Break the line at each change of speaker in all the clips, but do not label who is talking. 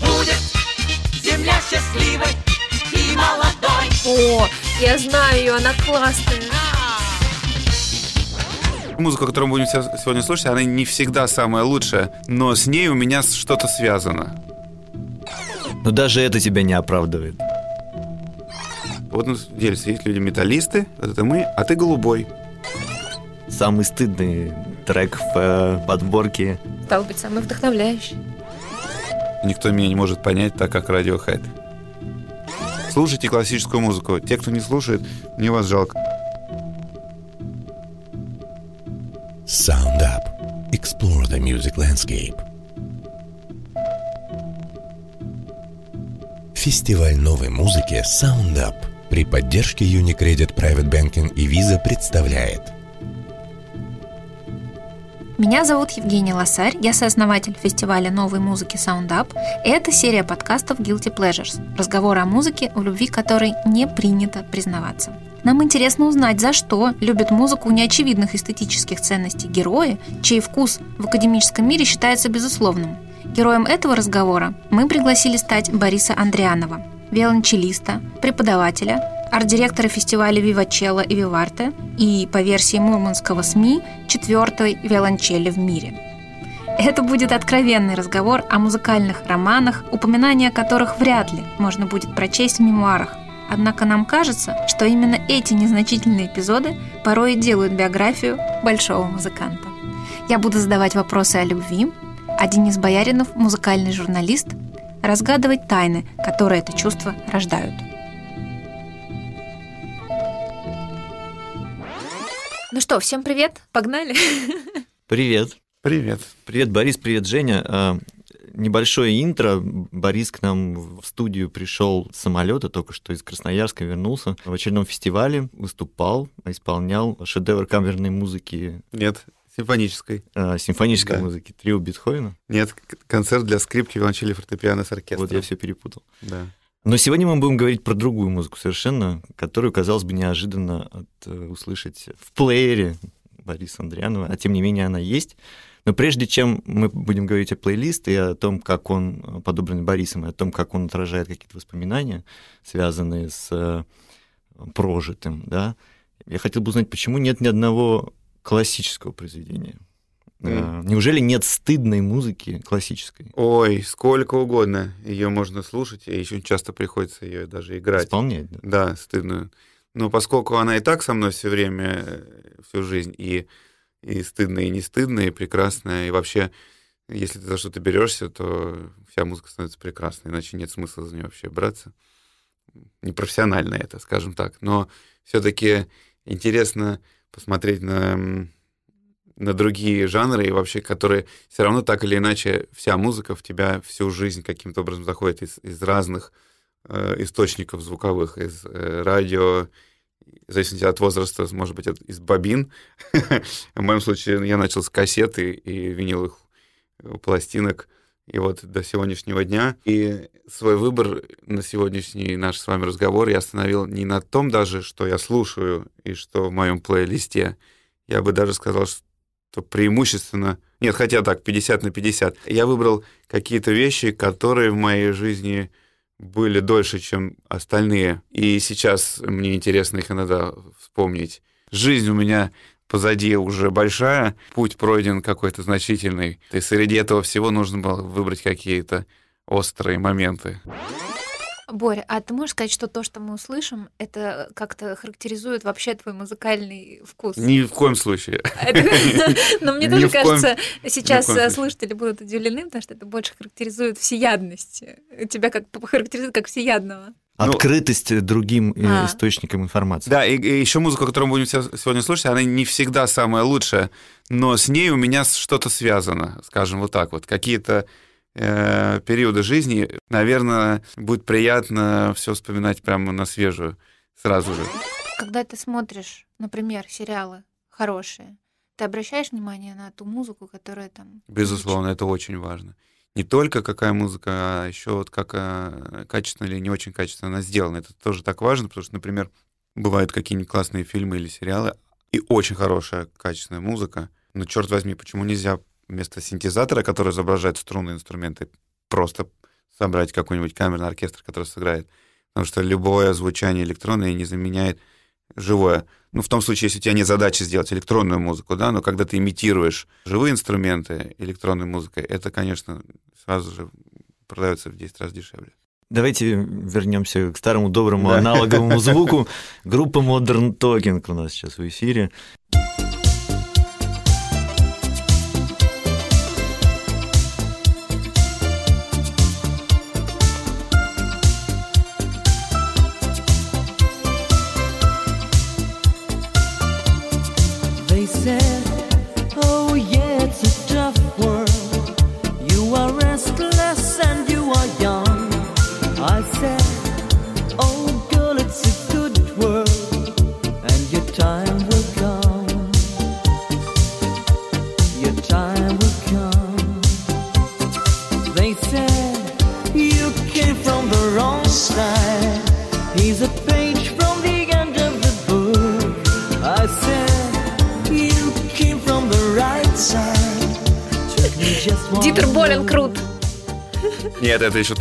Будет земля счастливой и молодой.
О, я знаю ее, она классная.
Музыка, которую мы будем сегодня слушать, она не всегда самая лучшая, но с ней у меня что-то связано.
Но даже это тебя не оправдывает.
Вот на самом деле есть люди металлисты, вот это мы, а ты голубой.
Самый стыдный трек в э, подборке.
Стал быть, самый вдохновляющий.
Никто меня не может понять так, как Radiohead. Слушайте классическую музыку. Те, кто не слушает, мне вас жалко.
Sound Up. Explore the music landscape. Фестиваль новой музыки Sound Up при поддержке Unicredit Private Banking и Visa представляет
Меня зовут Евгения Лосарь, я сооснователь фестиваля новой музыки Sound Up, и это серия подкастов Guilty Pleasures, разговоры о музыке, в любви которой не принято признаваться. Нам интересно узнать, за что любят музыку неочевидных эстетических ценностей герои, чей вкус в академическом мире считается безусловным. Героем этого разговора мы пригласили стать Бориса Андрианова, виолончелиста, преподавателя, арт-директора фестиваля «Вивачелло» и «Виварте» и, по версии мурманского СМИ, четвертой виолончели в мире. Это будет откровенный разговор о музыкальных романах, упоминания которых вряд ли можно будет прочесть в мемуарах. Однако нам кажется, что именно эти незначительные эпизоды порой и делают биографию большого музыканта. Я буду задавать вопросы о любви, а Денис Бояринов, музыкальный журналист, разгадывать тайны, которые это чувство рождают.
Ну что, всем привет, погнали.
Привет.
Привет.
Привет, Борис, привет, Женя. А, Небольшое интро. Борис к нам в студию пришел с самолета, только что из Красноярска вернулся. В очередном фестивале выступал, исполнял шедевр камерной музыки,
Нет, симфонической.
а, симфонической
Да.
музыки, трио Бетховена.
Нет, концерт для скрипки, виолончели, фортепиано с оркестром.
Вот я все перепутал.
Да.
Но сегодня мы будем говорить про другую музыку совершенно, которую, казалось бы, неожиданно от, э, услышать в плеере Бориса Андрианова, а тем не менее она есть. Но прежде чем мы будем говорить о плейлисте и о том, как он э, подобран Борисом, и о том, как он отражает какие-то воспоминания, связанные с э, прожитым, да, я хотел бы узнать, почему нет ни одного классического произведения? Э, Неужели нет стыдной музыки классической?
Ой, сколько угодно. Ее можно слушать, и еще часто приходится ее даже играть.
Исполнять, да?
Да, стыдную. Но поскольку она и так со мной все время, э, всю жизнь, и, и стыдная, и не стыдная, и прекрасная, и вообще, если ты за что-то берешься, то вся музыка становится прекрасной, иначе нет смысла за нее вообще браться. Непрофессионально это, скажем так. Но все-таки интересно посмотреть на, на другие жанры, и вообще, которые все равно так или иначе вся музыка в тебя всю жизнь каким-то образом заходит из, из разных э, источников звуковых, из э, радио, в зависимости от возраста, может быть, от- из бобин. В моем случае я начал с кассеты и виниловых э, пластинок, и вот до сегодняшнего дня. И свой выбор на сегодняшний наш с вами разговор я остановил не на том даже, что я слушаю и что в моем плейлисте. Я бы даже сказал, что преимущественно... Нет, хотя так, 50 на 50. Я выбрал какие-то вещи, которые в моей жизни были дольше, чем остальные. И сейчас мне интересно их иногда вспомнить. Жизнь у меня позади уже большая, путь пройден какой-то значительный. И среди этого всего нужно было выбрать какие-то острые моменты.
Боря, а ты можешь сказать, что то, что мы услышим, это как-то характеризует вообще твой музыкальный вкус?
Ни в коем случае.
Но мне тоже кажется, сейчас э, слушатели будут удивлены, потому что это больше характеризует всеядность. Тебя как характеризует как всеядного.
Ну-
Открытость другим э,
А.
источникам информации.
Да, и, еще музыка, которую мы будем сегодня слушать, она не всегда самая лучшая, но с ней у меня что-то связано, скажем вот так вот. Какие-то э, периоды жизни, наверное, будет приятно все вспоминать прямо на свежую сразу же.
Когда ты смотришь, например, сериалы хорошие, ты обращаешь внимание на ту музыку, которая там...
Безусловно, это очень важно. Не только какая музыка, а еще вот как э, качественно или не очень качественно она сделана. Это тоже так важно, потому что, например, бывают какие-нибудь классные фильмы или сериалы, и очень хорошая качественная музыка, ну, черт возьми, почему нельзя вместо синтезатора, который изображает струнные инструменты, просто собрать какой-нибудь камерный оркестр, который сыграет? Потому что любое звучание электронное не заменяет живое. Ну, в том случае, если у тебя нет задачи сделать электронную музыку, да, но когда ты имитируешь живые инструменты электронной музыкой, это, конечно, сразу же продается в 10 раз дешевле.
Давайте вернемся к старому доброму
Да.
аналоговому звуку. Группа Modern Talking у нас сейчас в эфире.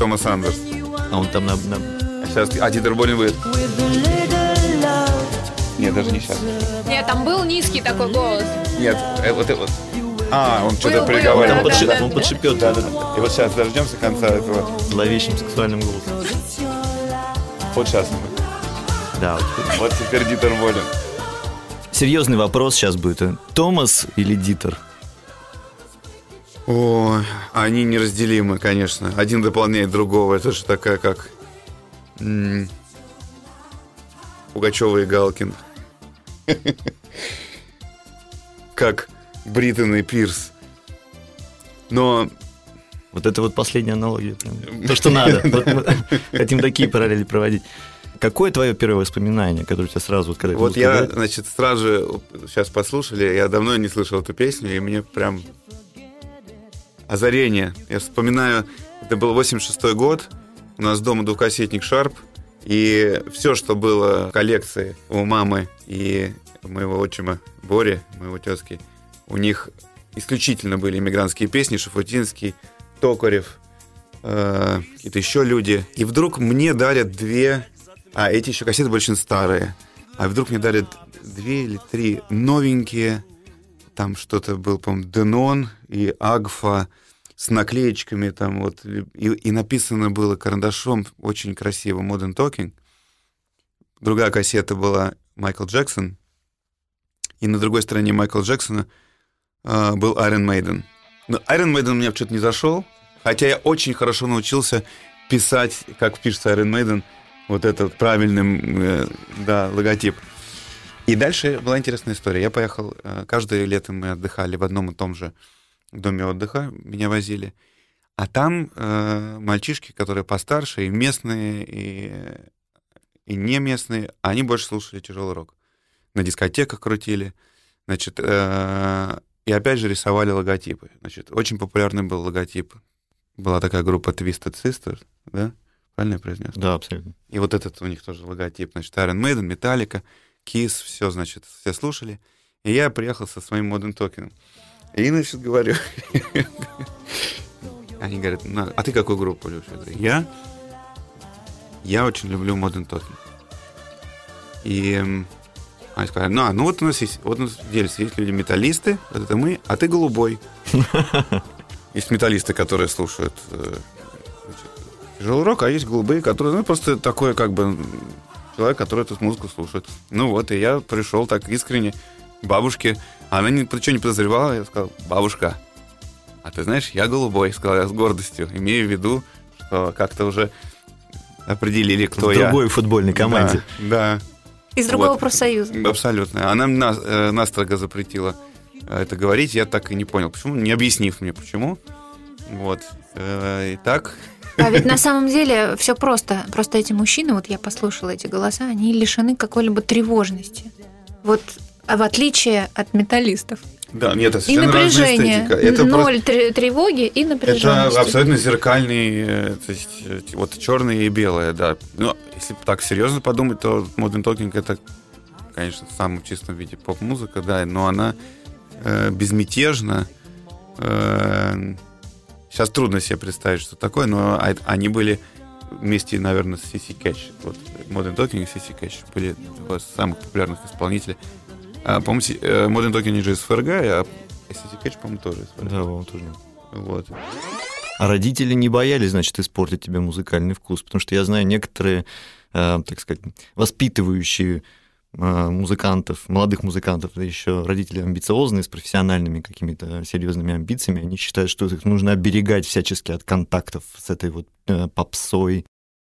Томас Андерс.
А он там на, на-
А сейчас, а Дитер Болин будет? Нет, даже не сейчас.
Нет, там был низкий такой голос.
Нет, э, вот это вот. А, он что-то приговаривал.
он,
да,
подшип-
да.
он подшипет
Да, да, да. И вот сейчас дождемся конца этого.
зловещим сексуальным голосом.
Вот сейчас.
Да, вот.
Вот теперь Дитер Болин.
Серьезный вопрос сейчас будет. Томас или Дитер?
О, они неразделимы, конечно. Один дополняет другого. Это же такая, как м, Пугачева и Галкин. Как Бриттон и Пирс. Но
Вот это вот последняя аналогия. прям. То, что надо. Вот мы хотим такие параллели проводить. Какое твое первое воспоминание, которое у тебя сразу, вот, когда
вот я, значит, сразу же сейчас послушали, я давно не слышал эту песню, и мне прям озарение. Я вспоминаю, это был 86-й год, у нас дома двухкассетник Шарп, и все, что было в коллекции у мамы и моего отчима Бори, моего тезки, у них исключительно были иммигрантские песни, Шафутинский, Токарев, э, какие-то еще люди. И вдруг мне дарят две... А, эти еще кассеты были очень старые. А вдруг мне дарят две или три новенькие. Там что-то был, по-моему, Денон и Агфа с наклеечками там вот. И, и написано было карандашом очень красиво Modern Talking. Другая кассета была Майкл Джексон. И на другой стороне Майкла Джексона э, был Iron Maiden. Но Iron Maiden у меня что-то не зашел, хотя я очень хорошо научился писать, как пишется Iron Maiden, вот этот правильным, э, да, логотип. И дальше была интересная история. Я поехал, э, каждое лето мы отдыхали в одном и том же доме отдыха, меня возили. А там э, мальчишки, которые постарше, и местные, и, и не местные, они больше слушали тяжелый рок. На дискотеках крутили. Значит, э, и опять же рисовали логотипы. Значит, очень популярный был логотип. Была такая группа Twisted Sisters, да? Правильно я произнес?
Да, абсолютно.
И вот этот у них тоже логотип, значит, Iron Maiden, Metallica, Kiss, все, значит, все слушали. И я приехал со своим Modern Talking. И, значит, говорю... Они говорят, «На, а ты какую группу любишь? Я говорю, я? Я очень люблю Modern Talking. И м, они сказали, ну, а, ну вот у нас есть, вот у нас делятся, есть люди металлисты, вот это мы, а ты голубой. Есть металлисты, которые слушают э, тяжелый рок, а есть голубые, которые, ну, просто такой, как бы, человек, который эту музыку слушает. Ну вот, и я пришел так искренне к бабушке. Она ни, ничего не подозревала, я сказал, бабушка, а ты знаешь, я голубой, сказал я с гордостью, имея в виду, что как-то уже определили, кто
в
я.
другой футбольной команде.
Да,
Из другого
Вот.
профсоюза.
да, абсолютно. Она нас- э, настрого запретила э, это говорить, я так и не понял, почему, не объяснив мне, почему. Вот. Э, И так,
А ведь на самом деле все просто. Просто эти мужчины, вот я послушала эти голоса, они лишены какой-либо тревожности. Вот а в отличие от металлистов.
да, нет, это
И
совершенно разная
напряжение.
эстетика. Это просто-
Ноль тре- тревоги и
Это
напряженности.
абсолютно зеркальный, э, то есть э, вот черное и белое, да. Но если так серьезно подумать, то Modern Talking это, конечно, в самом чистом виде поп-музыка, да, но она э, безмятежно. Э, сейчас трудно себе представить, что такое, но а- они были вместе, наверное, с CC Catch. Вот Modern Talking и CC Catch были два самых популярных исполнителя. А, по-моему, э, Modern Talking же из ФРГ, а CC Catch, по-моему, тоже из ФРГ.
Да, он тоже.
Вот.
А родители не боялись, значит, испортить тебе музыкальный вкус, потому что я знаю некоторые, э, так сказать, воспитывающие музыкантов, молодых музыкантов, да еще родители амбициозные, с профессиональными какими-то серьезными амбициями, они считают, что их нужно оберегать всячески от контактов с этой вот э, попсой,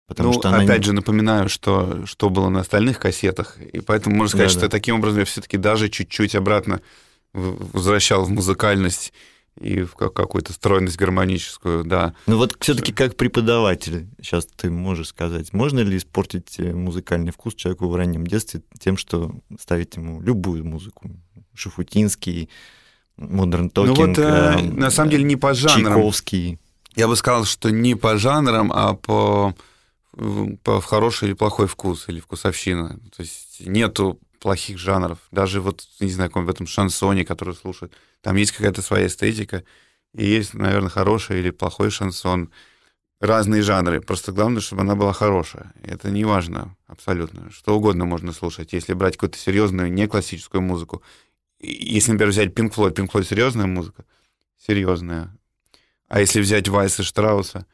потому
ну,
что она...
опять же, напоминаю, что, что было на остальных кассетах, и поэтому можно сказать,
Да-да.
что таким образом я все-таки даже чуть-чуть обратно возвращал в музыкальность и в ка- какую-то стройность гармоническую, да.
Ну вот все-таки как преподаватель, сейчас ты можешь сказать, можно ли испортить э, музыкальный вкус человеку в раннем детстве тем, что ставить ему любую музыку? Шуфутинский, Модерн
Ну вот,
Talking,
э,
эм,
на самом деле, не по жанрам.
Чайковский.
Я бы сказал, что не по жанрам, а по, по хороший или плохой вкус, или вкусовщина. То есть нету плохих жанров. Даже вот, не знаю, в этом шансоне, который слушают, там есть какая-то своя эстетика, и есть, наверное, хороший или плохой шансон. Разные жанры. Просто главное, чтобы она была хорошая. Это не важно абсолютно. Что угодно можно слушать. Если брать какую-то серьезную, не классическую музыку. Если, например, взять Pink Floyd, Pink Floyd серьезная музыка, серьезная. А если взять Вайса Штрауса,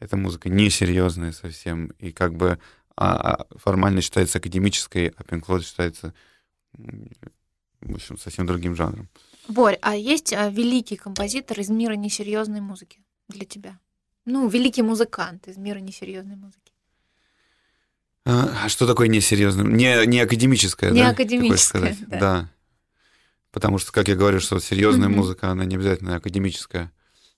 эта музыка несерьезная совсем, и как бы а, а формально считается академической, а Pink считается, в общем, совсем другим жанром.
Борь, а есть а, великий композитор из мира несерьезной музыки для тебя? Ну, великий музыкант из мира несерьезной музыки.
А а что такое несерьезное? Не, не академическое,
Не
да?
академическое,
Ты хочешь сказать?
да.
Потому что, как я говорю, что серьезная
Мгм.
музыка, она не обязательно академическая.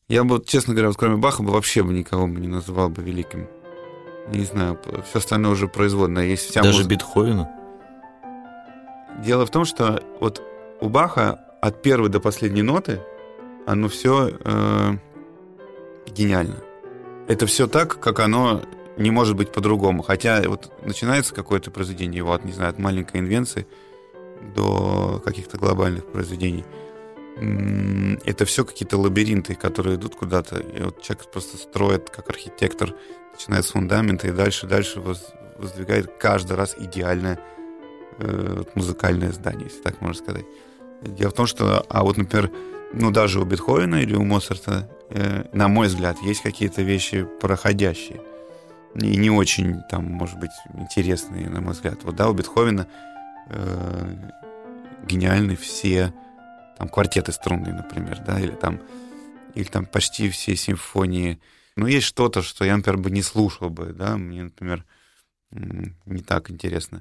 Я бы, вот, честно говоря, вот кроме Баха бы вообще бы никого бы не называл бы великим. Не знаю, все остальное уже производное. Есть вся
Даже
музыка.
Бетховена.
Дело в том, что вот у Баха от первой до последней ноты оно все гениально. Это все так, как оно не может быть по-другому. Хотя вот начинается какое-то произведение его от, не знаю, от маленькой инвенции до каких-то глобальных произведений. Это все какие-то лабиринты, которые идут куда-то. И вот человек просто строит, как архитектор, начинает с фундамента и дальше, дальше воз- воздвигает каждый раз идеальное э, музыкальное здание, если так можно сказать. Дело в том, что, а вот, например, ну, даже у Бетховена или у Моцарта, э, на мой взгляд, есть какие-то вещи проходящие. И не очень, там, может быть, интересные, на мой взгляд. Вот, да, у Бетховена э, гениальны все там квартеты струнные, например, да, или там, или там почти все симфонии. Но есть что-то, что я, например, бы не слушал бы, да, мне, например, не так интересно.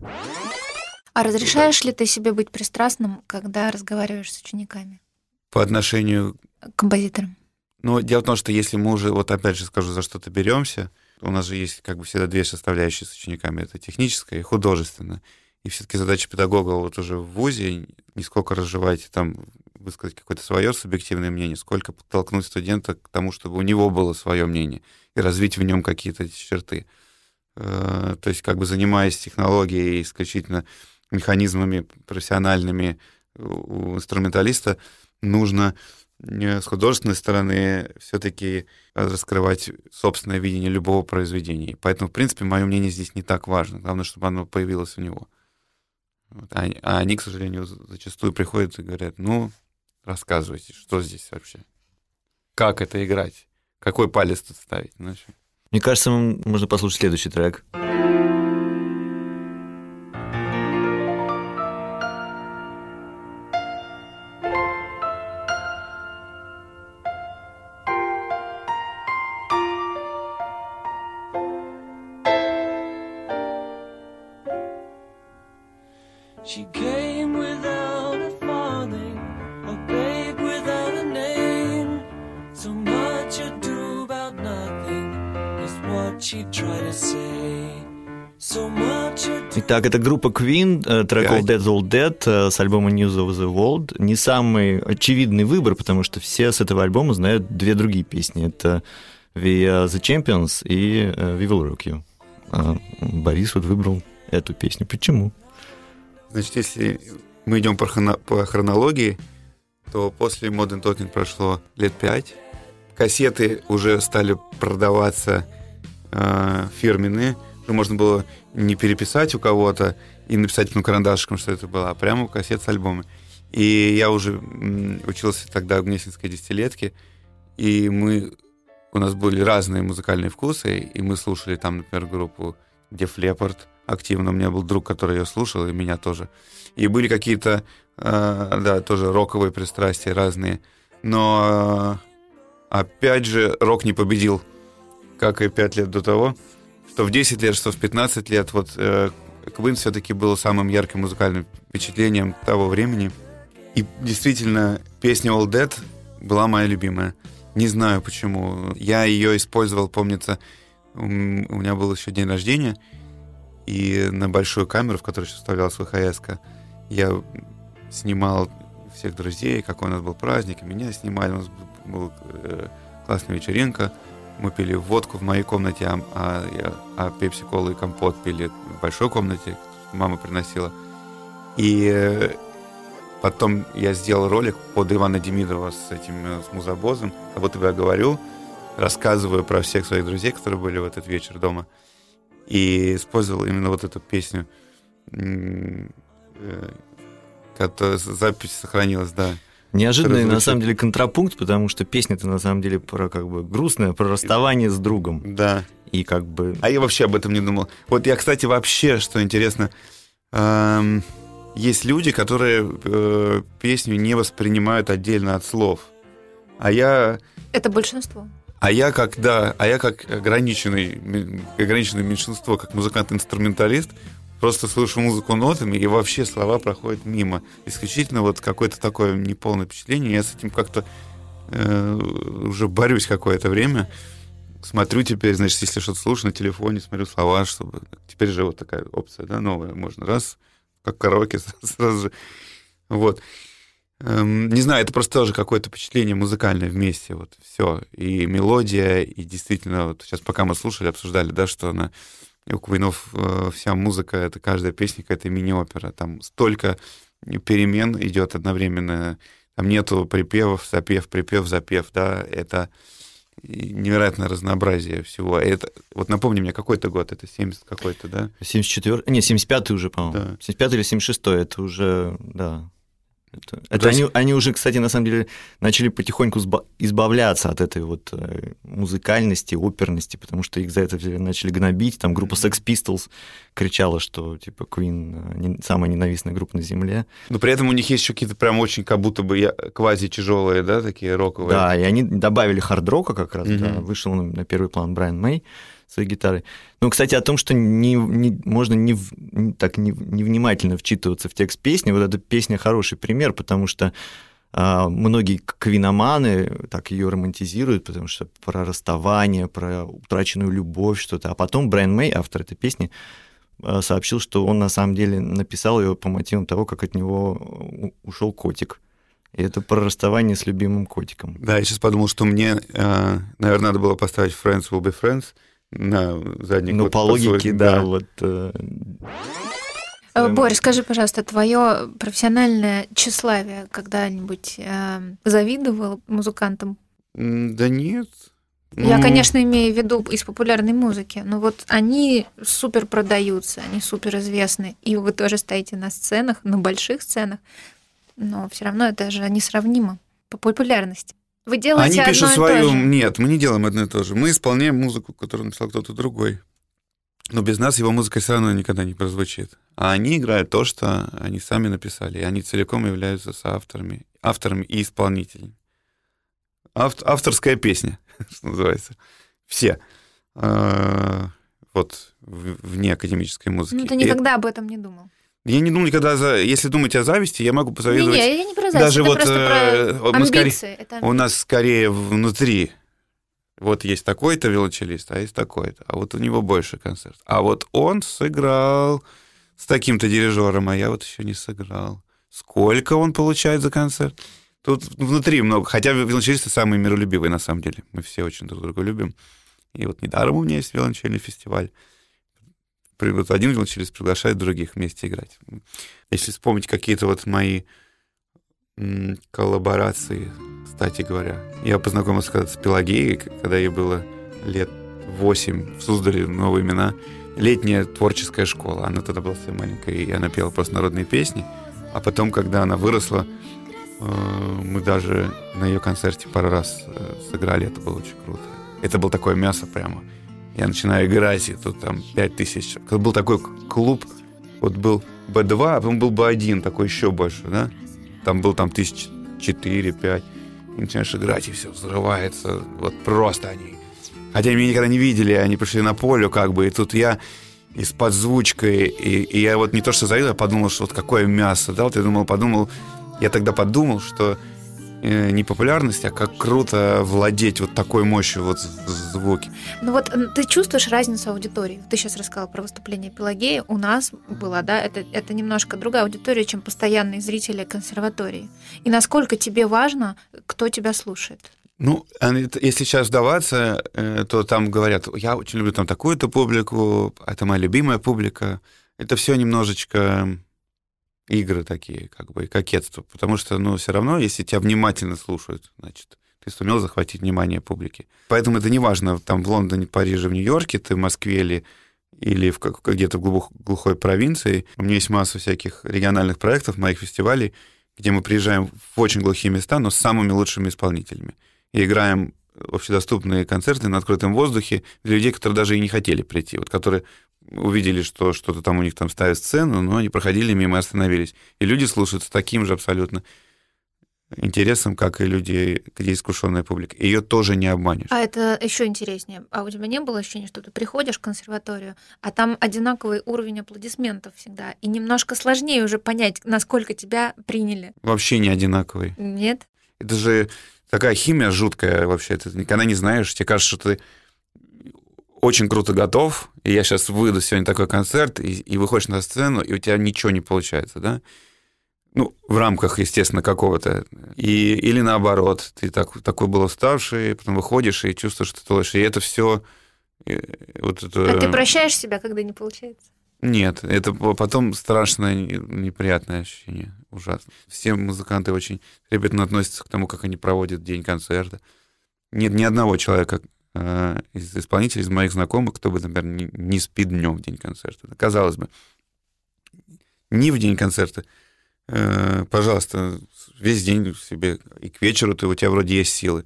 А разрешаешь ли ты себе быть пристрастным, когда разговариваешь с учениками,
По отношению
композитором?
Но дело в том, что если мы уже, вот опять же скажу, за что-то беремся, у нас же есть как бы всегда две составляющие с учениками, это техническая и художественная. И все-таки задача педагога вот уже в ВУЗе не сколько разжевать там, высказать какое-то свое субъективное мнение, сколько подтолкнуть студента к тому, чтобы у него было свое мнение и развить в нем какие-то черты. Э, То есть как бы занимаясь технологией исключительно механизмами профессиональными у инструменталиста, нужно э, с художественной стороны все-таки раскрывать собственное видение любого произведения. Поэтому, в принципе, мое мнение здесь не так важно. Главное, чтобы оно появилось у него. Вот. А, а они, к сожалению, за- зачастую приходят и говорят, ну, рассказывайте, что здесь вообще? Как это играть? Какой палец тут ставить? Ну, в общем.
Мне кажется, можно послушать следующий трек. Итак, это группа Queen, э, трек All Dead All Dead э, с альбома News of the World. Не самый очевидный выбор, потому что все с этого альбома знают две другие песни. Это We Are The Champions и э, We Will Rock You. А Борис вот выбрал эту песню. Почему?
Значит, если мы идем по, хроно- по хронологии, то после Modern Talking прошло лет пять. Кассеты уже стали продаваться э, фирменные. Можно было не переписать у кого-то и написать ну, карандашиком, что это было, а прямо кассет с альбомами. И я уже учился тогда в Гнесинской десятилетке, и мы у нас были разные музыкальные вкусы, и мы слушали там, например, группу Def Leppard активно. У меня был друг, который ее слушал, и меня тоже. И были какие-то, э, да, тоже роковые пристрастия разные. Но, э, опять же, рок не победил, как и пять лет до того. Что в 10 лет, что в 15 лет, вот э, Queen все-таки был самым ярким музыкальным впечатлением того времени. И действительно, песня All Dead была моя любимая. Не знаю почему. Я ее использовал, помнится, у меня был еще день рождения, и на большую камеру, в которой еще вставлялась ВХС, я снимал всех друзей, какой у нас был праздник, меня снимали, у нас была э, классная вечеринка, мы пили водку в моей комнате, а, а, а пепси-колу и компот пили в большой комнате, мама приносила. И э, Потом я сделал ролик под Ивана Демидова с этим э, с музобозом. А вот я говорю, рассказываю про всех своих друзей, которые были в этот вечер дома. И использовал именно вот эту песню. Э, запись сохранилась, да.
Неожиданный, на самом деле, контрапункт, потому что песня-то на самом деле про как бы грустная, про расставание с другом.
Да.
И как бы...
А я вообще об этом не думал. Вот я, кстати, вообще, что интересно, эм, есть люди, которые э, песню не воспринимают отдельно от слов. А я...
Это большинство.
А я как, да, а я как ограниченный, ограниченное меньшинство, как музыкант-инструменталист, просто слышу музыку нотами, и вообще слова проходят мимо. Исключительно вот какое-то такое неполное впечатление. Я с этим как-то э, уже борюсь какое-то время. Смотрю теперь, значит, если что-то слушаю на телефоне, смотрю слова, чтобы... Теперь же вот такая опция, да, новая. Можно раз как караоке сразу же. Вот. Эм, не знаю, это просто тоже какое-то впечатление музыкальное вместе, вот все. И мелодия, и действительно, вот сейчас пока мы слушали, обсуждали, да, что она у Куинов э, вся музыка, это каждая песня какая-то мини-опера. Там столько перемен идет одновременно. Там нету припевов, запев, припев, запев, да, это невероятное разнообразие всего. Это, вот напомни мне, какой то год? Это 70 какой-то, да?
74 не, 75-й уже, по-моему. Да. 75 или 76 это уже, да, это, это
есть...
они, они уже, кстати, на самом деле начали потихоньку избавляться от этой вот э, музыкальности, оперности, потому что их за это начали гнобить. Там группа Sex Pistols кричала, что типа Queen самая ненавистная группа на Земле.
Но при этом у них есть еще какие-то прям очень как будто бы квази тяжелые, да, такие роковые.
Да, и они добавили хард-рока как раз, mm-hmm. да, вышел на первый план Брайан Мэй своей гитары. Ну, кстати, о том, что не, не, можно не, не, так не, невнимательно вчитываться в текст песни, вот эта песня хороший пример, потому что а, многие квиноманы так ее романтизируют, потому что про расставание, про утраченную любовь, что-то. А потом Брайан Мэй, автор этой песни, а, сообщил, что он на самом деле написал ее по мотивам того, как от него ушел котик. И это про расставание с любимым котиком.
Да, я сейчас подумал, что мне, э, наверное, надо было поставить Friends will be friends, на задний
Ну, по логике, да, да, вот... Э...
э Борь, скажи, пожалуйста, твое профессиональное тщеславие когда-нибудь э, завидовал музыкантам?
Да нет.
Я, ну, конечно, имею в виду из популярной музыки, но вот они супер продаются, они супер известны, и вы тоже стоите на сценах, на больших сценах, но все равно это же несравнимо по популярности. Вы делаете
Они пишут
одно
свою...
И то же.
Нет, мы не делаем одно и то же. Мы исполняем музыку, которую написал кто-то другой. Но без нас его музыка все равно никогда не прозвучит. А они играют то, что они сами написали. И они целиком являются соавторами, авторами и исполнителями. Ав- авторская песня, что называется. Все. А, вот вне академической музыки.
Ну, ты никогда и... об этом не думал.
Я не думаю никогда, за... если думать о зависти, я могу позавидовать.
Не, не, я не про зависть,
Даже
это
вот э,
про амбиции.
Скорее,
это...
У нас скорее внутри. Вот есть такой-то велочелист, а есть такой-то. А вот у него больше концерт. А вот он сыграл с таким-то дирижером, а я вот еще не сыграл. Сколько он получает за концерт? Тут внутри много. Хотя велочелисты самые миролюбивые, на самом деле. Мы все очень друг друга любим. И вот недаром у меня есть виолончельный фестиваль вот один велосипедист приглашает других вместе играть. Если вспомнить какие-то вот мои коллаборации, кстати говоря. Я познакомился когда с Пелагеей, когда ей было лет 8 в Суздале, новые имена. Летняя творческая школа. Она тогда была совсем маленькая, и она пела просто народные песни. А потом, когда она выросла, э, мы даже на ее концерте пару раз э, сыграли. Это было очень круто. Это было такое мясо прямо. Я начинаю играть, и тут там 5 тысяч. Как был такой клуб, вот был Б2, а потом был Б1, такой еще больше, да? Там был там тысяч 4-5. И начинаешь играть, и все взрывается. Вот просто они. Хотя меня никогда не видели, они пришли на поле, как бы, и тут я и с подзвучкой, и, и я вот не то что завидел, я подумал, что вот какое мясо, да, вот я думал, подумал, я тогда подумал, что не популярность, а как круто владеть вот такой мощью вот звуке.
Ну вот ты чувствуешь разницу аудитории? Ты сейчас рассказал про выступление Пелагеи. У нас была, да, это, это немножко другая аудитория, чем постоянные зрители консерватории. И насколько тебе важно, кто тебя слушает?
Ну, а если сейчас вдаваться, э, то там говорят, я очень люблю там такую-то публику, это моя любимая публика. Это все немножечко игры такие, как бы, и кокетство. Потому что, ну, все равно, если тебя внимательно слушают, значит, ты сумел захватить внимание публики. Поэтому это не важно, там в Лондоне, Париже, в Нью-Йорке, ты в Москве или, или в где-то в глубок- глухой провинции. У меня есть масса всяких региональных проектов, моих фестивалей, где мы приезжаем в очень глухие места, но с самыми лучшими исполнителями. И играем общедоступные концерты на открытом воздухе для людей, которые даже и не хотели прийти, вот которые увидели, что что-то там у них там ставят сцену, но они проходили мимо и остановились. И люди слушают с таким же абсолютно интересом, как и люди, где искушенная публика. Ее тоже не обманешь.
А это еще интереснее. А у тебя не было ощущения, что ты приходишь в консерваторию, а там одинаковый уровень аплодисментов всегда, и немножко сложнее уже понять, насколько тебя приняли?
Вообще не одинаковый.
Нет?
Это же такая химия жуткая вообще. Ты никогда не знаешь. Тебе кажется, что ты очень круто готов, и я сейчас выйду сегодня такой концерт, и, и выходишь на сцену, и у тебя ничего не получается, да? Ну, в рамках, естественно, какого-то. И, или наоборот, ты так, такой был уставший, потом выходишь и чувствуешь, что ты лучше. И это все вот это...
А ты прощаешь себя, когда не получается?
Нет, это потом страшное, не- неприятное ощущение, ужасно. Все музыканты очень трепетно относятся к тому, как они проводят день концерта. Нет ни одного человека э, из исполнителей, из моих знакомых, кто бы, например, не, не спит днем в день концерта. Казалось бы, не в день концерта. Э, пожалуйста, весь день себе, и к вечеру ты, у тебя вроде есть силы.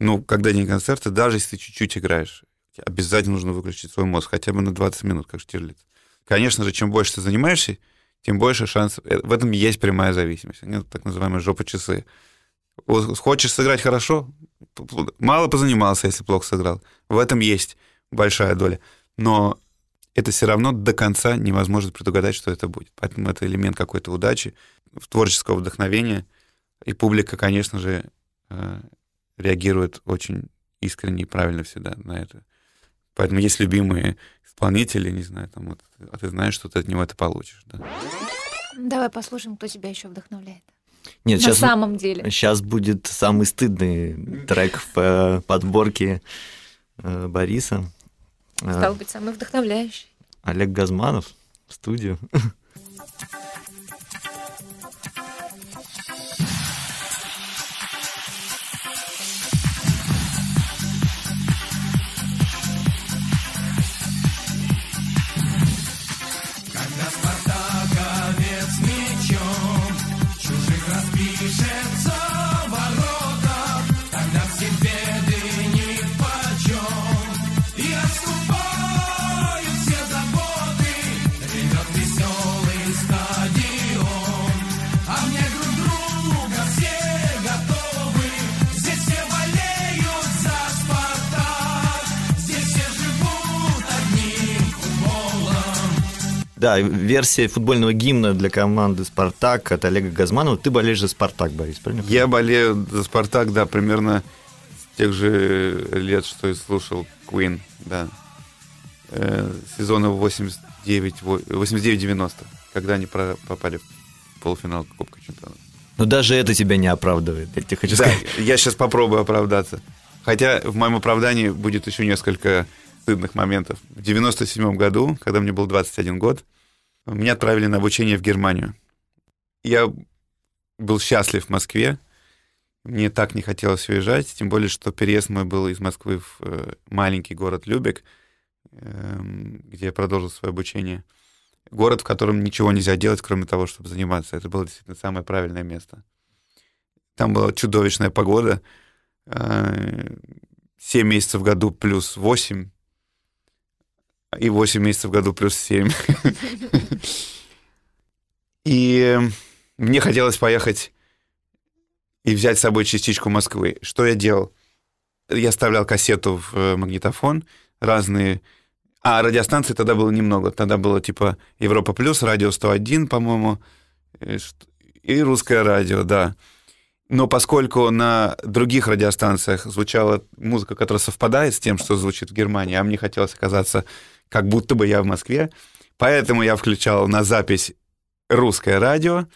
Но когда день концерта, даже если ты чуть-чуть играешь, обязательно нужно выключить свой мозг, хотя бы на 20 минут, как Штирлиц. Конечно же, чем больше ты занимаешься, тем больше шансов. Э, В этом есть прямая зависимость. Нет, так называемые жопа-часы. Вот Хочешь сыграть хорошо? Мало позанимался, если плохо сыграл. В этом есть большая доля. Но это все равно до конца невозможно предугадать, что это будет. Поэтому это элемент какой-то удачи, творческого вдохновения. И публика, конечно же, э, реагирует очень искренне и правильно всегда на это. Поэтому есть любимые исполнители, не знаю, там, вот, а ты знаешь, что ты от него это получишь. Да.
Давай послушаем, кто тебя еще вдохновляет.
Нет,
На
сейчас,
самом деле.
сейчас будет самый стыдный трек в э, подборке э, Бориса. Э,
Стал быть, самый вдохновляющий.
Олег Газманов в студию. Да, версия футбольного гимна для команды «Спартак» от Олега Газманова. Ты болеешь за «Спартак», Борис, правильно?
Я болею за «Спартак», да, примерно с тех же лет, что и слушал Queen, да. Э, сезона 89 во- 89-90, когда они попали в полуфинал Кубка Чемпионов.
Но даже это тебя не оправдывает, я тебе хочу
Да,
сказать.
я сейчас попробую оправдаться. Хотя в моем оправдании будет еще несколько стыдных моментов. В 97 году, когда мне был 21 год, меня отправили на обучение в Германию. Я был счастлив в Москве. Мне так не хотелось уезжать, тем более, что переезд мой был из Москвы в э, маленький город Любек, эм, где я продолжил свое обучение. Город, в котором ничего нельзя делать, кроме того, чтобы заниматься. Это было действительно самое правильное место. Там была чудовищная погода. э, 7 месяцев в году плюс 8. И 8 месяцев в году плюс 7. И мне хотелось поехать и взять с собой частичку Москвы. Что я делал? Я вставлял кассету в э, магнитофон, разные... А радиостанций тогда было немного. Тогда было типа Европа Плюс, Радио 101, по-моему, что- и Русское радио, да. Но поскольку на других радиостанциях звучала музыка, которая совпадает с тем, что звучит в Германии, а мне хотелось оказаться как будто бы я в Москве, поэтому я включал на запись русское радио,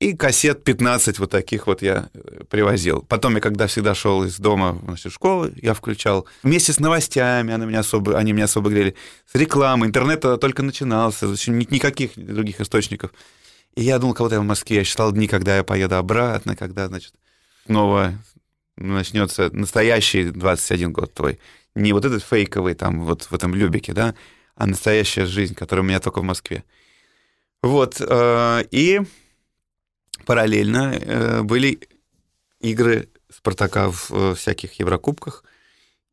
и кассет 15 вот таких вот я э, привозил. Потом я, когда всегда шел из дома в школу, я включал вместе с новостями, они меня особо, они меня особо грели, с рекламой, интернет только начинался, ни- никаких других источников. И я думал, кого-то я в Москве, я считал дни, когда я поеду обратно, когда, значит, снова начнется настоящий 21 год твой. Не вот этот фейковый там вот в этом Любике, да, а настоящая жизнь, которая у меня только в Москве. Вот, э, и параллельно э, были игры Спартака в э, всяких Еврокубках,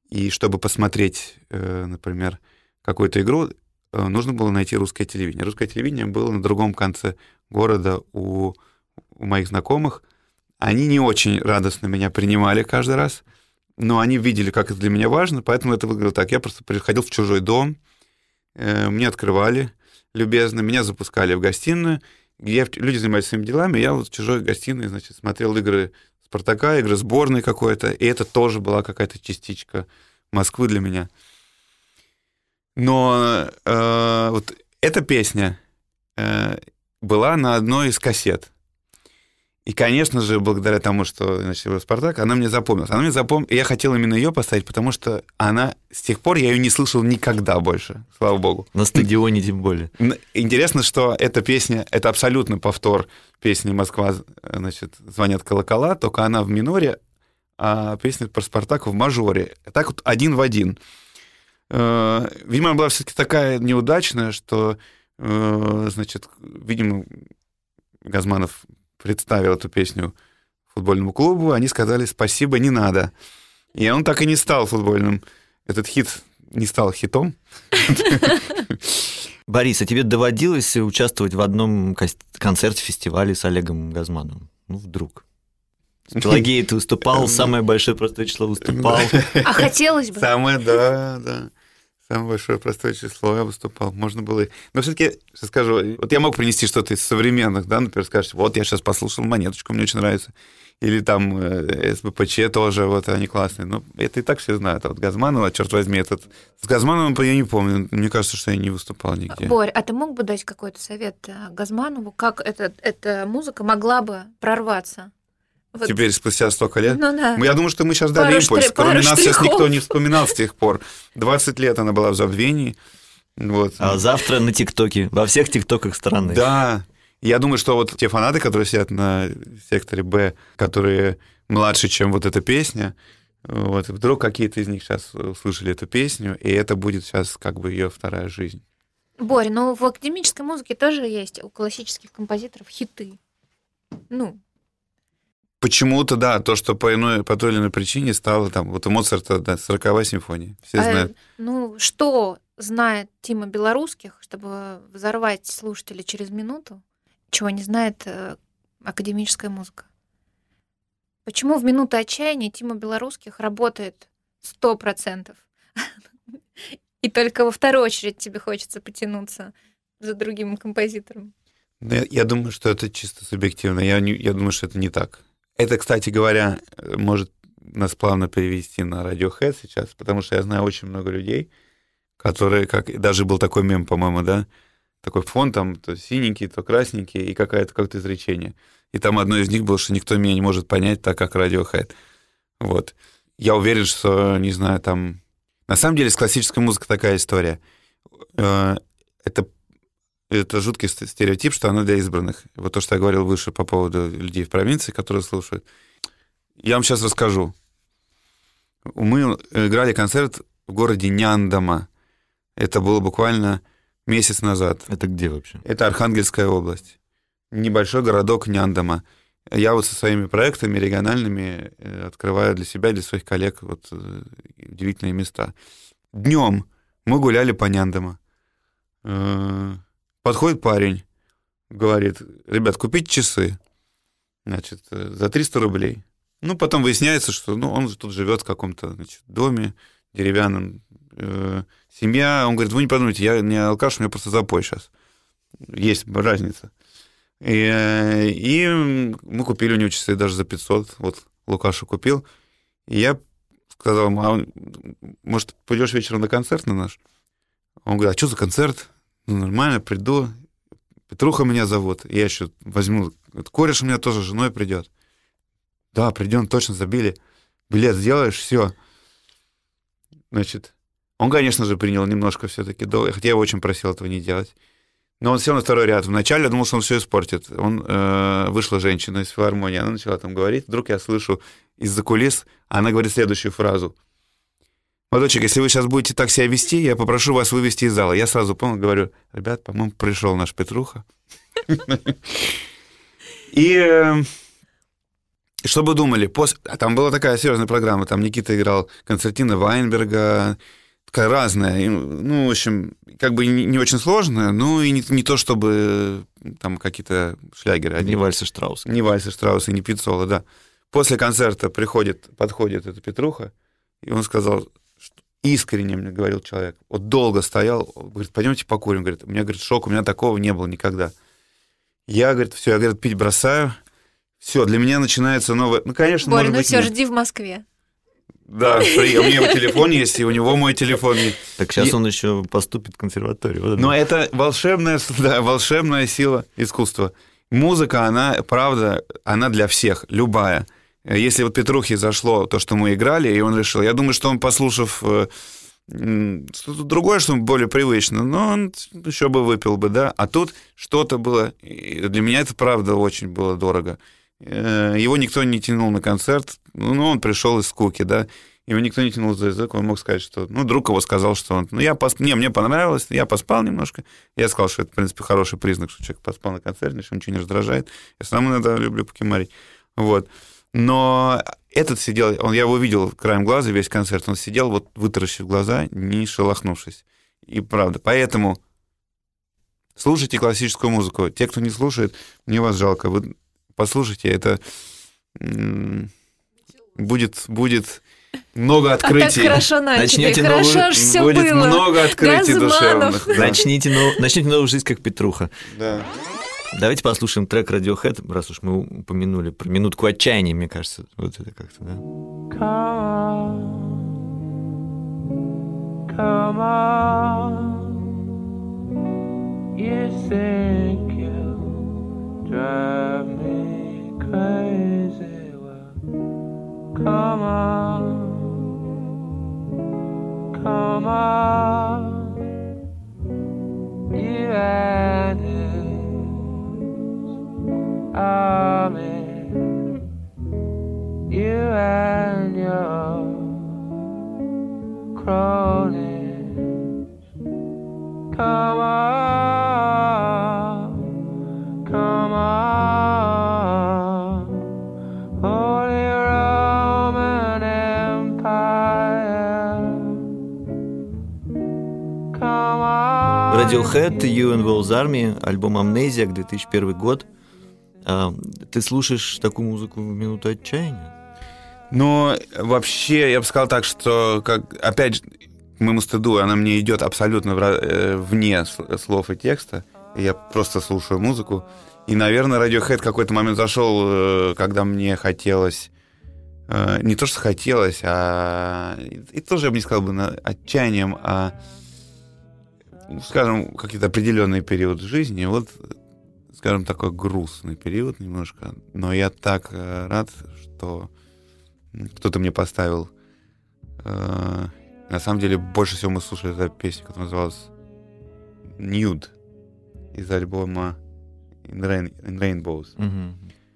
и чтобы посмотреть, например, какую-то игру, нужно было найти русское телевидение. Русское телевидение было на другом конце города у, у моих знакомых. Они не очень радостно меня принимали каждый раз, но они видели, как это для меня важно, поэтому это выглядело так. Я просто приходил в чужой дом, э, мне открывали любезно, меня запускали в гостиную, где люди занимались своими делами, я вот в чужой гостиной, значит, смотрел игры Спартака, игры сборной какой-то, и это тоже была какая-то частичка Москвы для меня. Но э, вот эта песня э, была на одной из кассет. И, конечно же, благодаря тому, что значит, был Спартак, она мне запомнилась. Она мне запомнилась. Я хотел именно ее поставить, потому что она с тех пор я ее не слышал никогда больше, слава богу.
На стадионе тем более.
Интересно, что эта песня — это абсолютно повтор песни «Москва, значит, звонят колокола», только она в миноре, а песня про Спартак в мажоре. Так вот один в один. Э, Видимо, она была все-таки такая неудачная, что, э, значит, видимо, Газманов представил эту песню футбольному клубу, они сказали «спасибо, не надо». И он так и не стал футбольным. Этот хит не стал хитом.
Борис, а тебе доводилось участвовать в одном концерте фестивале с Олегом Газмановым? Ну, вдруг. С Пелагеей ты выступал, самое большое простое число выступал.
А хотелось бы.
Самое, да, да. Самое большое простое число я выступал. Можно было... Но все-таки, скажу, вот я мог принести что-то из современных, да, например, скажешь, вот я сейчас послушал «Монеточку», мне очень нравится. Или там э, СБПЧ тоже, вот они классные. Но это и так все знают. А вот Газманова, черт возьми, этот... С Газмановым я не помню. Мне кажется, что я не выступал нигде.
Борь, а ты мог бы дать какой-то совет э, Газманову, как эта, эта музыка могла бы прорваться? Вот.
Теперь спустя столько лет.
Ну да.
Я думаю, что мы сейчас дали
Пару
импульс.
штри-
Кроме
пару
нас сейчас никто не вспоминал с тех пор. 20 лет она была в забвении. Вот.
А завтра на ТикТоке, во всех ТикТоках страны.
Да. Я думаю, что вот те фанаты, которые сидят на секторе Б, которые младше, чем вот эта песня, вот, вдруг какие-то из них сейчас услышали эту песню, и это будет сейчас как бы ее вторая жизнь.
Борь, ну в академической музыке тоже есть у классических композиторов хиты. Ну,
Почему-то, да, то, что по, иной, по той или иной причине стало там, вот у Моцарта, да, 40 симфония, все
а,
знают.
ну что знает Тима Белорусских, чтобы взорвать слушателя через минуту, чего не знает э, академическая музыка? Почему в минуты отчаяния Тима Белорусских работает сто процентов? И только во вторую очередь тебе хочется потянуться за другим композитором.
Ну, Я, я думаю, что это чисто субъективно. Я, не- я думаю, что это не так. Это, кстати говоря, может нас плавно перевести на Radiohead сейчас, потому что я знаю очень много людей, которые, как даже был такой мем, по-моему, да, такой фон там то синенький, то красненький, и какое-то как-то изречение. И там одно из них было, что никто меня не может понять так, как Radiohead. Вот. Я уверен, что, не знаю, там... На самом деле с классической музыкой такая история. Э, Это это жуткий ст- стереотип, что оно для избранных. Вот то, что я говорил выше по поводу людей в провинции, которые слушают. Я вам сейчас расскажу. Мы играли концерт в городе Няндама. Это было буквально месяц назад.
Это где вообще?
Это Архангельская область. Небольшой городок Няндама. Я вот со своими проектами региональными э, открываю для себя, для своих коллег вот э, удивительные места. Днем мы гуляли по Няндама. Подходит парень, говорит, ребят, купить часы, значит, э, за 300 рублей. Ну, потом выясняется, что ну, он тут живет в каком-то значит, доме деревянном. Э, семья, он говорит, вы не подумайте, я не алкаш, у меня просто запой сейчас. Есть разница. И, э, и мы купили у него часы даже за 500. Вот Лукаша купил. И я сказал ему, а может, пойдешь вечером на концерт на наш? Он говорит, а что за концерт? Ну, нормально, приду. Петруха меня зовут. Я еще возьму. Вот Кореш у меня тоже женой придет. Да, придем, точно забили. Билет сделаешь, все. Значит, он, конечно же, принял немножко все-таки долго, хотя я его очень просил этого не делать. Но он сел на второй ряд. Вначале я думал, что он все испортит. Он, э, вышла женщина из филармонии, она начала там говорить. Вдруг я слышу из-за кулис, она говорит следующую фразу. Молодочек, если вы сейчас будете так себя вести, я попрошу вас вывести из зала. Я сразу понял, говорю, ребят, по-моему, пришел наш Петруха. И э, что бы думали, а там была такая серьезная программа, там Никита играл концертина Вайнберга, такая разная, ну, в общем, как бы не, очень сложная, ну, и не, не то, чтобы там какие-то шлягеры.
Не
одни.
Вальса Штраус.
Не Вальса Штрауса, не Пиццола, да. После концерта приходит, подходит эта Петруха, и он сказал, искренне мне говорил человек, вот долго стоял, говорит, пойдемте покурим, говорит, у меня, говорит, шок, у меня такого не было никогда. Я, говорит, все, я, говорит, пить бросаю, все, для меня начинается новое, ну, конечно,
Борь,
может
ну
быть,
все,
нет.
жди в Москве.
Да, при- у меня телефон есть, и у него мой телефон есть.
Так сейчас
И-
он еще поступит в консерваторию. Вот
Но это волшебная, да, волшебная сила искусства. Музыка, она, правда, она для всех, любая. Если вот Петрухе зашло то, что мы играли, и он решил, я думаю, что он, послушав э, что-то другое, что более привычно, но он еще бы выпил бы, да. А тут что-то было, для меня это, правда, очень было дорого. Э, Его никто не тянул на концерт, ну, он пришел из скуки, да. Его никто не тянул за язык, он мог сказать, что... Ну, друг его сказал, что он... Ну, я пос... не, мне понравилось, я поспал немножко. Я сказал, что это, в принципе, хороший признак, что человек поспал на концерте, что ничего не раздражает. Я сам иногда люблю покемарить. Вот. Но этот сидел, он, я его видел краем глаза весь концерт, он сидел, вот вытаращив глаза, не шелохнувшись. И правда. Поэтому слушайте классическую музыку. Те, кто не слушает, мне вас жалко. Вы послушайте, это будет, будет много
А так
открытий.
хорошо начали,
Начнете
хорошо
новую-
все
будет
было.
много открытий
Газманов.
душевных. да.
Начните, нов- начните новую жизнь, как Петруха.
Да.
Давайте послушаем трек Radiohead, раз уж мы упомянули про минутку отчаяния, мне кажется. Вот это как-то, да?
Come on, you think you drive me crazy? Well, come on, come on, you and his army, you and your cronies. Come on, come on, Holy Roman Empire. Come on.
Radiohead, You and Will's Army, альбом «Амнезия», 2001 год. А, Ты слушаешь такую музыку в минуту отчаяния?
Ну, вообще, я бы сказал так, что, как, опять же, к моему стыду, она мне идет абсолютно э, вне слов и текста. Я просто слушаю музыку. И, наверное, Radiohead какой-то момент зашел, э, когда мне хотелось... э, Не то, что хотелось, а... И тоже, я бы не сказал бы, отчаянием, а... Скажем, какие-то определенные периоды жизни. Вот, скажем, такой грустный период немножко. Но я так э, рад, что кто-то мне поставил. э, на самом деле, больше всего мы слушали эту песню, которая называлась Nude. из альбома In, Rain- In Rainbows.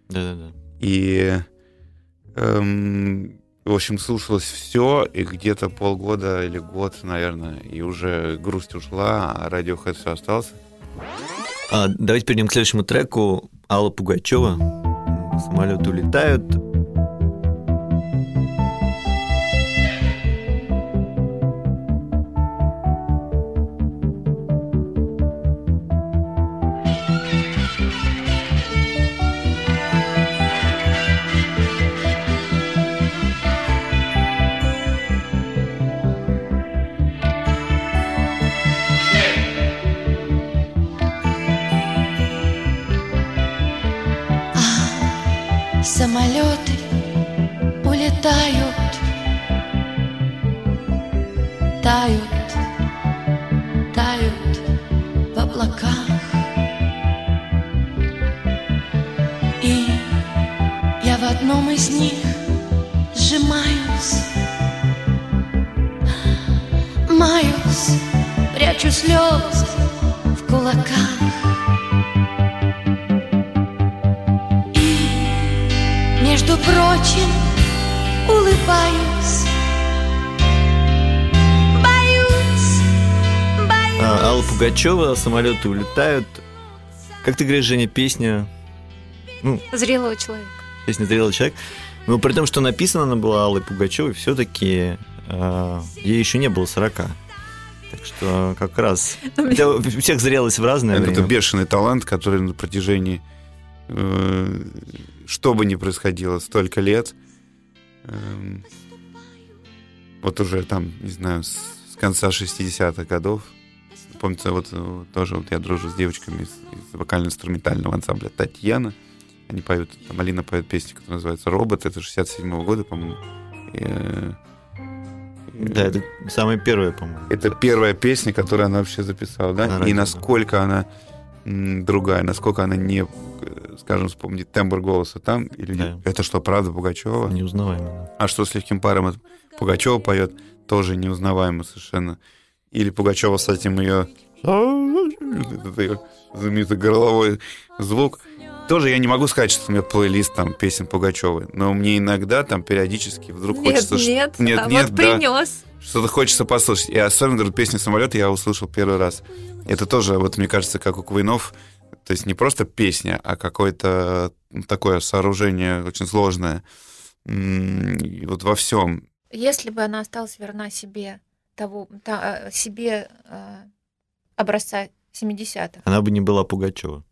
Да-да-да.
И, эм, в общем, слушалось все, и где-то полгода или год, наверное, и уже грусть ушла, а Radiohead все остался.
А, давайте перейдем к следующему треку. Алла Пугачева. Самолеты улетают.
Самолеты улетают, тают, тают в облаках. И я в одном из них сжимаюсь, маюсь, прячу слезы в кулаках. Прочим, улыбаюсь. Боюсь, боюсь.
А, Алла Пугачева, самолеты улетают. Как ты говоришь, Женя, песня... Ну,
Зрелого человека.
песня «Зрелый человек». Ну, при том, что написана она была Аллой Пугачевой, все-таки ей еще не было 40. Так что как раз... Хотя у всех зрелость в разное
Это
время.
бешеный талант, который на протяжении, э, что бы ни происходило, столько лет, эм, вот уже там, не знаю, с, с конца 60-х годов, помнится, вот тоже вот я дружу с девочками из, из вокально-инструментального ансамбля «Татьяна», они поют, там Алина поет песню, которая называется «Робот», это 67-го года, по-моему. Э,
Да, это самая первая, по-моему.
это первая песня, которую она вообще записала, да?
На
И насколько она другая, насколько она не, скажем, вспомнить тембр голоса там, или
Да.
нет. Это что, правда Пугачева?
Неузнаваемо.
А что с легким паром это Пугачева поет, тоже неузнаваемо совершенно. Или Пугачева с этим ее этот знаменитый горловой звук. Тоже я не могу сказать, что у меня плейлист там песен Пугачевой, но мне иногда там периодически вдруг
Нет,
хочется...
нет,
нет,
а
нет,
вот
да.
принес.
Что-то хочется послушать. И особенно, говорю, песню «Самолет» я услышал первый раз. Это тоже, вот мне кажется, как у Квинов, то есть не просто песня, а какое-то такое сооружение очень сложное. И вот во всем.
Если бы она осталась верна себе того, та- э, себе э, образца 70-х.
Она бы не была Пугачева.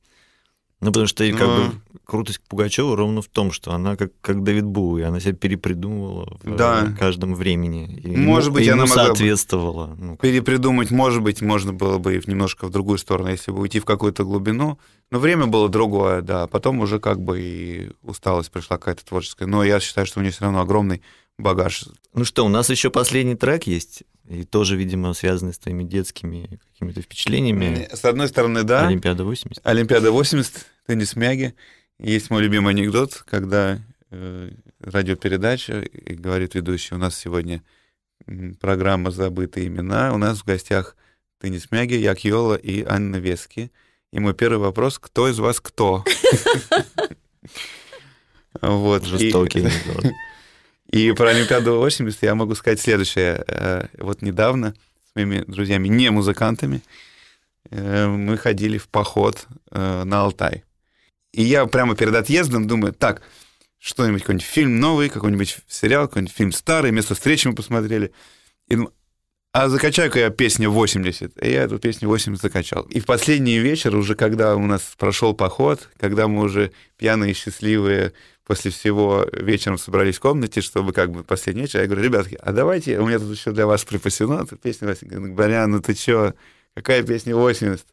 Ну, потому что и как
Ну.
бы крутость Пугачева ровно в том, что она как, как Давид Боуи, она себя перепридумывала в
Да.
э, каждом времени. И
Может
ему-
быть,
ему
она могла
соответствовала. Ну,
Перепридумать, может быть, можно было бы и немножко в другую сторону, если бы уйти в какую-то глубину. Но время было другое, да. Потом уже как бы и усталость пришла какая-то творческая. Но я считаю, что у нее все равно огромный багаж.
Ну что, у нас еще последний трек есть, и тоже, видимо, связанный с твоими детскими какими-то впечатлениями.
С одной стороны, да.
Олимпиада 80.
Олимпиада 80, теннис мяги. Есть мой любимый анекдот, когда э, радиопередача, и говорит ведущий, у нас сегодня программа «Забытые имена». У нас в гостях теннис мяги, Як Йола и Анна Вески. И мой первый вопрос, кто из вас кто? Вот.
Жестокий анекдот.
И про Олимпиаду 80 я могу сказать следующее. Э, Вот недавно с моими друзьями, не музыкантами, э, мы ходили в поход э, на Алтай. И я прямо перед отъездом думаю, так, что-нибудь, какой-нибудь фильм новый, какой-нибудь сериал, какой-нибудь фильм старый, место встречи мы посмотрели. И думаю, а закачаю-ка я песню 80. И я эту песню 80 закачал. И в последний вечер, уже когда у нас прошел поход, когда мы уже пьяные, счастливые, после всего вечером собрались в комнате, чтобы как бы последний вечер, я говорю, ребятки, а давайте, у меня тут еще для вас припасено, эта песня 80. Говорю, Барян, ну ты чё, какая песня 80?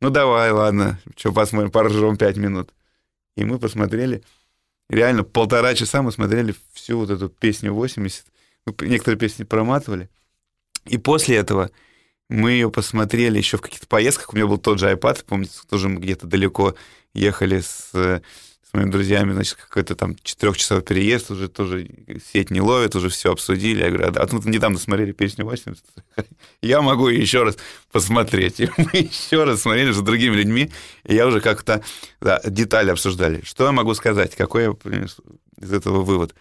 Ну давай, ладно, что посмотрим, поржем 5 минут. И мы посмотрели, реально полтора часа мы смотрели всю вот эту песню 80. Мы некоторые песни проматывали. И после этого мы ее посмотрели еще в каких-то поездках. У меня был тот же iPad, помните, тоже мы где-то далеко ехали с, с моими друзьями, значит, какой-то там четырехчасовой переезд, уже тоже сеть не ловит, уже все обсудили. Я говорю, а тут недавно смотрели песню 80. Я могу еще раз посмотреть. И мы еще раз смотрели с другими людьми, и я уже как-то да, детали обсуждали. Что я могу сказать? Какой я из этого вывод?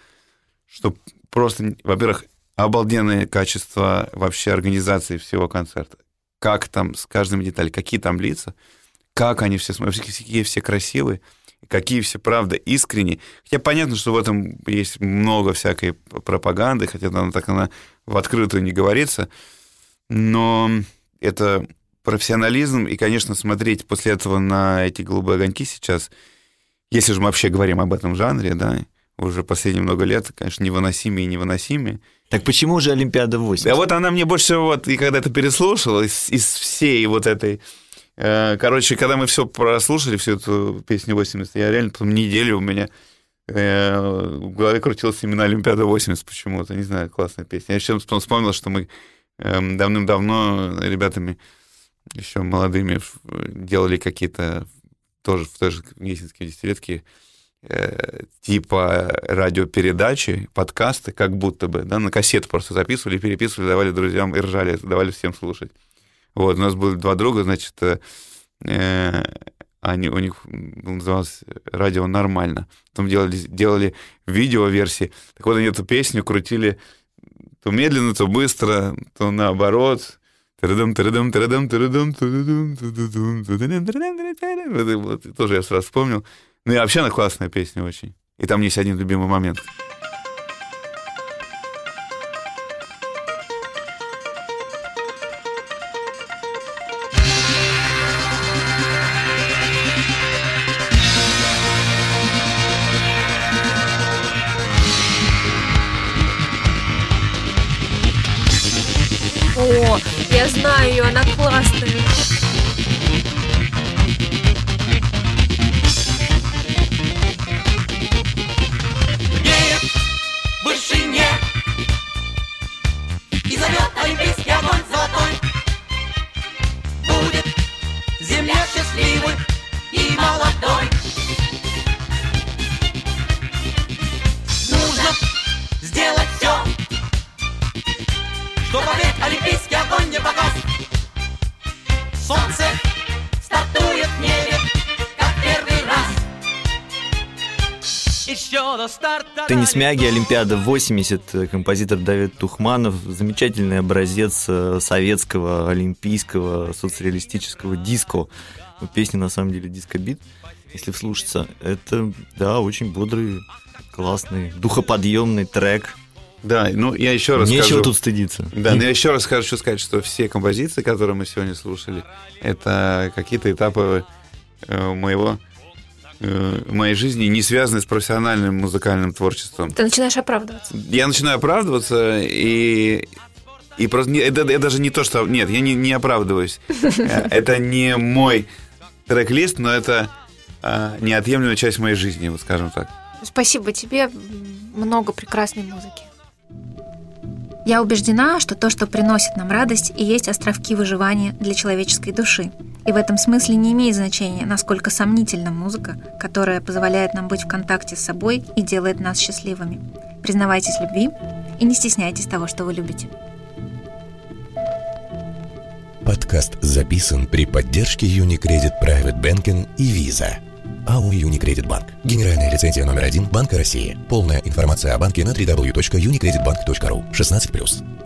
Что просто, во-первых, обалденное качество вообще организации всего концерта. Как там с каждым деталью, какие там лица, как они все какие все красивые, какие все, правда, искренние. Хотя понятно, что в этом есть много всякой пропаганды, хотя она так она в открытую не говорится, но это профессионализм, и, конечно, смотреть после этого на эти голубые огоньки сейчас, если же мы вообще говорим об этом жанре, да, уже последние много лет, конечно, невыносимее и невыносимее.
Так почему же Олимпиада 8?
Да вот она мне больше всего, вот, и когда это переслушал, из, из всей вот этой короче, когда мы все прослушали, всю эту песню 80, я реально потом неделю у меня э, в голове крутилась именно Олимпиада 80 почему-то. Не знаю, классная песня. Я еще вспомнил, что мы эм, давным-давно ребятами еще молодыми делали какие-то тоже в той же Гнесинской десятилетке э, типа радиопередачи, подкасты, как будто бы, да, на кассету просто записывали, переписывали, давали друзьям и ржали, давали всем слушать. Вот, у нас были два друга, значит, э, они, у них называлось радио «Нормально». Там делали, делали видео-версии. Так вот, они эту песню крутили то медленно, то быстро, то наоборот. Тоже я сразу вспомнил. Ну и вообще она классная песня очень. И там есть один любимый момент.
Старта
Теннис Мяги, Олимпиада 80, э, композитор Давид Тухманов, замечательный образец э, советского, олимпийского, соцреалистического диско. Песня, на самом деле, диско-бит, если вслушаться. Это, да, очень бодрый, классный, духоподъемный трек.
Да, ну я еще раз
Нечего
скажу.
тут стыдиться.
Да, но я еще раз хочу сказать, что все композиции, которые мы сегодня слушали, это какие-то этапы э, моего э, моей жизни, не связанные с профессиональным музыкальным творчеством.
Ты начинаешь оправдываться.
Я начинаю оправдываться, и, и просто не- это, это даже не то, что... Нет, я не, не оправдываюсь. Это не мой трек-лист, но это э, неотъемлемая часть моей жизни, вот скажем так.
Спасибо тебе. Много прекрасной музыки.
Я убеждена, что то, что приносит нам радость, и есть островки выживания для человеческой души. И в этом смысле не имеет значения, насколько сомнительна музыка, которая позволяет нам быть в контакте с собой и делает нас счастливыми. Признавайтесь любви и не стесняйтесь того, что вы любите.
Подкаст записан при поддержке Unicredit Private Banking и Visa. АО Unicredit Банк. Генеральная лицензия номер один Банка России. Полная информация о банке на www.unicreditbank.ru. 16+.